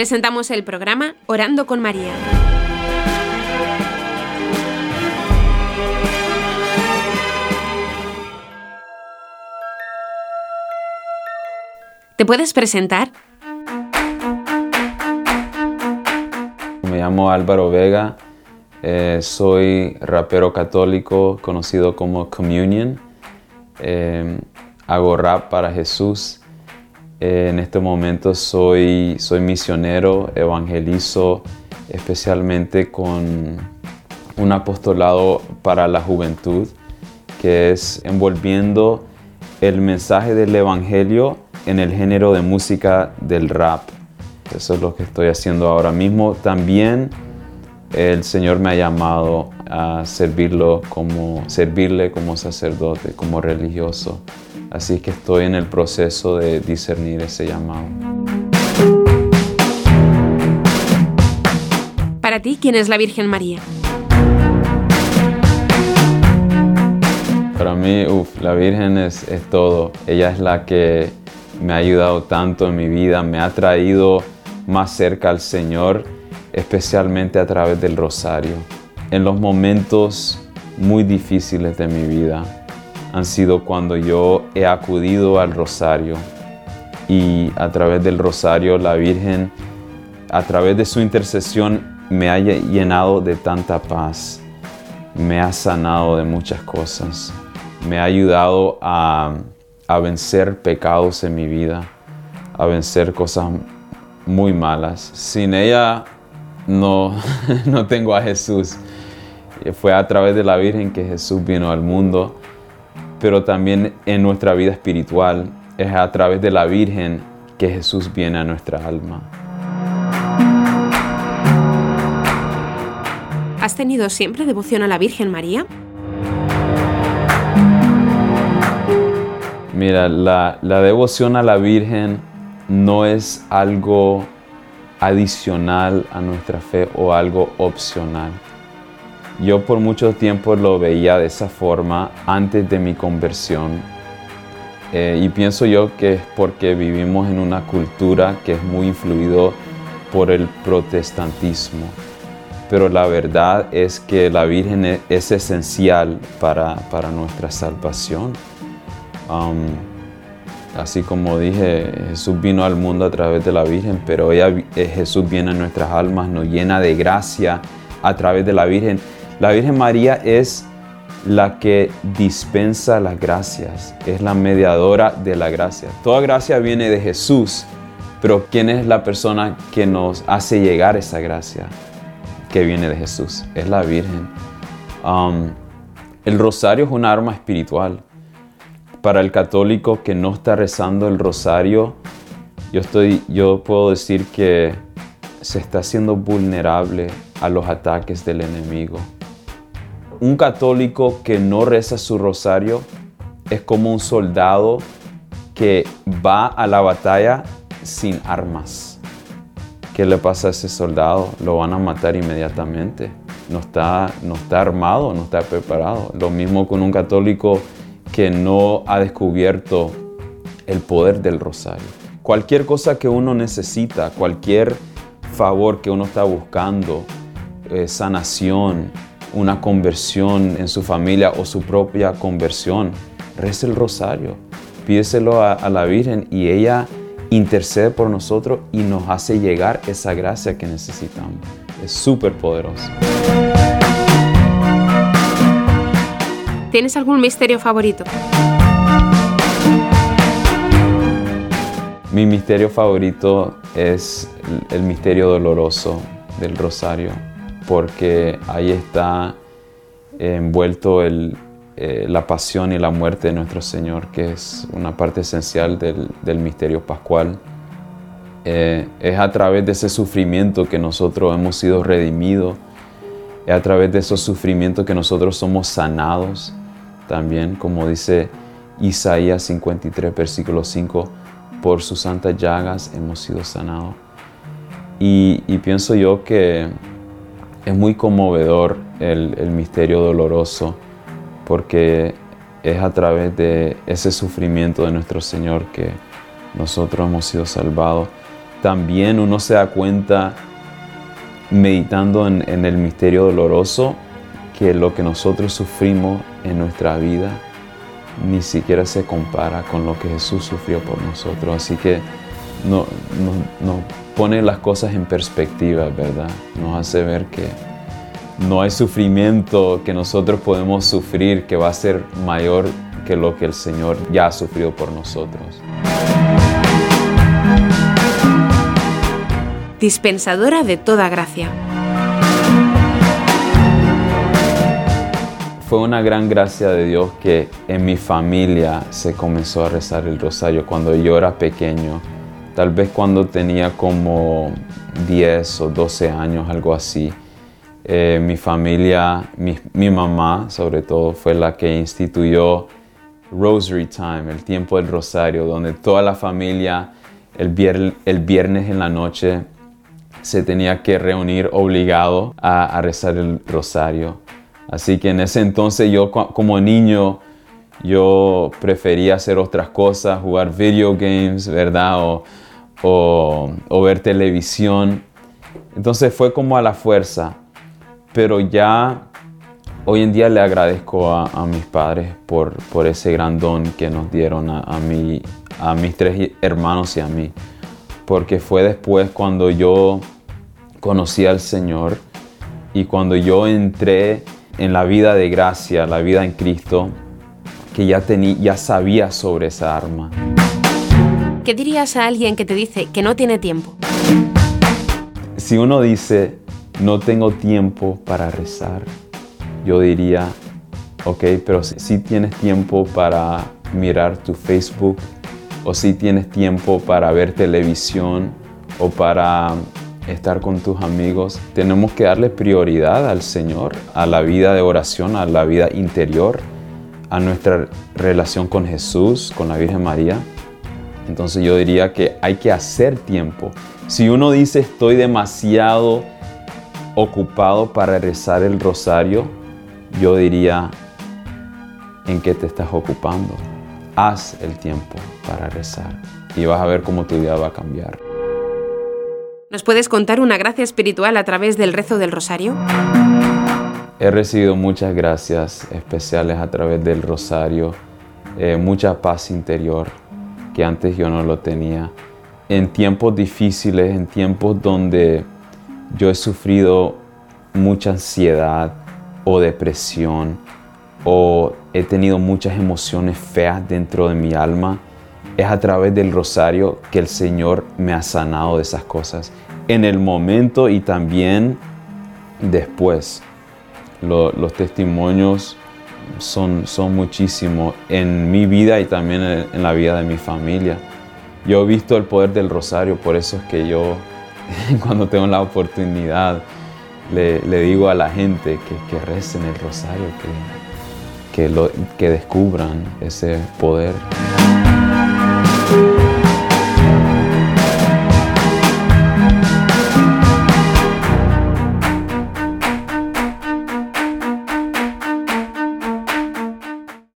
presentamos el programa Orando con María. ¿Te puedes presentar? Me llamo Álvaro Vega, eh, soy rapero católico conocido como Communion. Eh, hago rap para Jesús. En este momento soy, soy misionero, evangelizo especialmente con un apostolado para la juventud, que es envolviendo el mensaje del Evangelio en el género de música del rap. Eso es lo que estoy haciendo ahora mismo. También el Señor me ha llamado a servirlo como, servirle como sacerdote, como religioso. Así que estoy en el proceso de discernir ese llamado. Para ti, ¿quién es la Virgen María? Para mí, la Virgen es, es todo. Ella es la que me ha ayudado tanto en mi vida, me ha traído más cerca al Señor, especialmente a través del rosario. En los momentos muy difíciles de mi vida han sido cuando yo he acudido al rosario y a través del rosario la Virgen, a través de su intercesión, me ha llenado de tanta paz, me ha sanado de muchas cosas, me ha ayudado a vencer pecados en mi vida, a vencer cosas muy malas. Sin ella no, no tengo a Jesús. Fue a través de la Virgen que Jesús vino al mundo, pero también en nuestra vida espiritual es a través de la Virgen que Jesús viene a nuestra alma. ¿Has tenido siempre devoción a la Virgen María? Mira, la, devoción a la Virgen no es algo adicional a nuestra fe o algo opcional. Yo por mucho tiempo lo veía de esa forma antes de mi conversión eh, y pienso yo que es porque vivimos en una cultura que es muy influido por el protestantismo. Pero la verdad es que la Virgen e, es, esencial para, para nuestra salvación. Así como dije, Jesús vino al mundo a través de la Virgen, pero ella, eh, Jesús viene a nuestras almas, nos llena de gracia a través de la Virgen. La Virgen María es la que dispensa las gracias, es la mediadora de la gracia. Toda gracia viene de Jesús, pero ¿quién es la persona que nos hace llegar esa gracia que viene de Jesús? Es la Virgen. Um, el rosario es un arma espiritual para el católico que no está rezando el rosario, yo, estoy, yo puedo decir que se está haciendo vulnerable a los ataques del enemigo. Un católico que no reza su rosario es como un soldado que va a la batalla sin armas. ¿Qué le pasa a ese soldado? Lo van a matar inmediatamente. No está, no está armado, no está preparado. Lo mismo con un católico que no ha descubierto el poder del rosario. Cualquier cosa que uno necesita, cualquier favor que uno está buscando, eh, sanación, una conversión en su familia o su propia conversión, reza el rosario, pídeselo a, a la Virgen y ella intercede por nosotros y nos hace llegar esa gracia que necesitamos. Es súper poderoso. ¿Tienes algún misterio favorito? Mi misterio favorito es el misterio doloroso del rosario, porque ahí está envuelto eh, la pasión y la muerte de nuestro Señor, que es una parte esencial del, misterio pascual. Eh, es a través de ese sufrimiento que nosotros hemos sido redimidos, es a través de esos sufrimientos que nosotros somos sanados también, como dice Isaías 53, versículo 5, por sus santas llagas hemos sido sanados. Y, pienso yo que es muy conmovedor el, misterio doloroso, porque es a través de ese sufrimiento de nuestro Señor que nosotros hemos sido salvados. también uno se da cuenta meditando en, en el misterio doloroso que lo que nosotros sufrimos en nuestra vida ni siquiera se compara con lo que Jesús sufrió por nosotros. Así que nos no, pone las cosas en perspectiva, ¿verdad? Nos hace ver que no hay sufrimiento que nosotros podemos sufrir que va a ser mayor que lo que el Señor ya ha sufrido por nosotros. Dispensadora de toda gracia. Fue una gran gracia de Dios que en mi familia se comenzó a rezar el rosario cuando yo era pequeño. Tal vez cuando tenía como 10 o 12 años, algo así. Eh, mi familia, mi, mamá sobre todo, fue la que instituyó Rosary Time, el tiempo del rosario, donde toda la familia el, viernes en la noche se tenía que reunir obligado a rezar el rosario. Así que en ese entonces yo como niño yo prefería hacer otras cosas, jugar video games, ¿verdad? O, ver televisión. Entonces fue como a la fuerza. Pero ya hoy en día le agradezco a, mis padres por, por, ese gran don que nos dieron a, mí, a mis tres hermanos y a mí. Porque fue después cuando yo conocí al Señor y cuando yo entré en la vida de gracia, la vida en Cristo, que ya, tenía, ya sabía sobre esa arma. ¿Qué dirías a alguien que te dice que no tiene tiempo? Si uno dice, no tengo tiempo para rezar, yo diría, ok, pero si tienes tiempo para mirar tu Facebook, o si tienes tiempo para ver televisión, o para estar con tus amigos. Tenemos que darle prioridad al Señor, a la vida de oración, a la vida interior, a nuestra relación con Jesús, con la Virgen María. Entonces yo diría que hay que hacer tiempo. Si uno dice estoy demasiado ocupado para rezar el rosario, yo diría en qué te estás ocupando. Haz el tiempo para rezar y vas a ver cómo tu vida va a cambiar. ¿Nos puedes contar una gracia espiritual a través del rezo del rosario? He recibido muchas gracias especiales a través del rosario, eh, mucha paz interior que antes yo no lo tenía. En tiempos difíciles, en tiempos donde yo he sufrido mucha ansiedad o depresión o he tenido muchas emociones feas dentro de mi alma, es a través del rosario que el Señor me ha sanado de esas cosas. En el momento y también después. Los testimonios son, son muchísimos en mi vida y también en, la vida de mi familia. Yo he visto el poder del rosario, por eso es que yo cuando tengo la oportunidad le, digo a la gente que, que recen el rosario, que, que, lo, que descubran ese poder.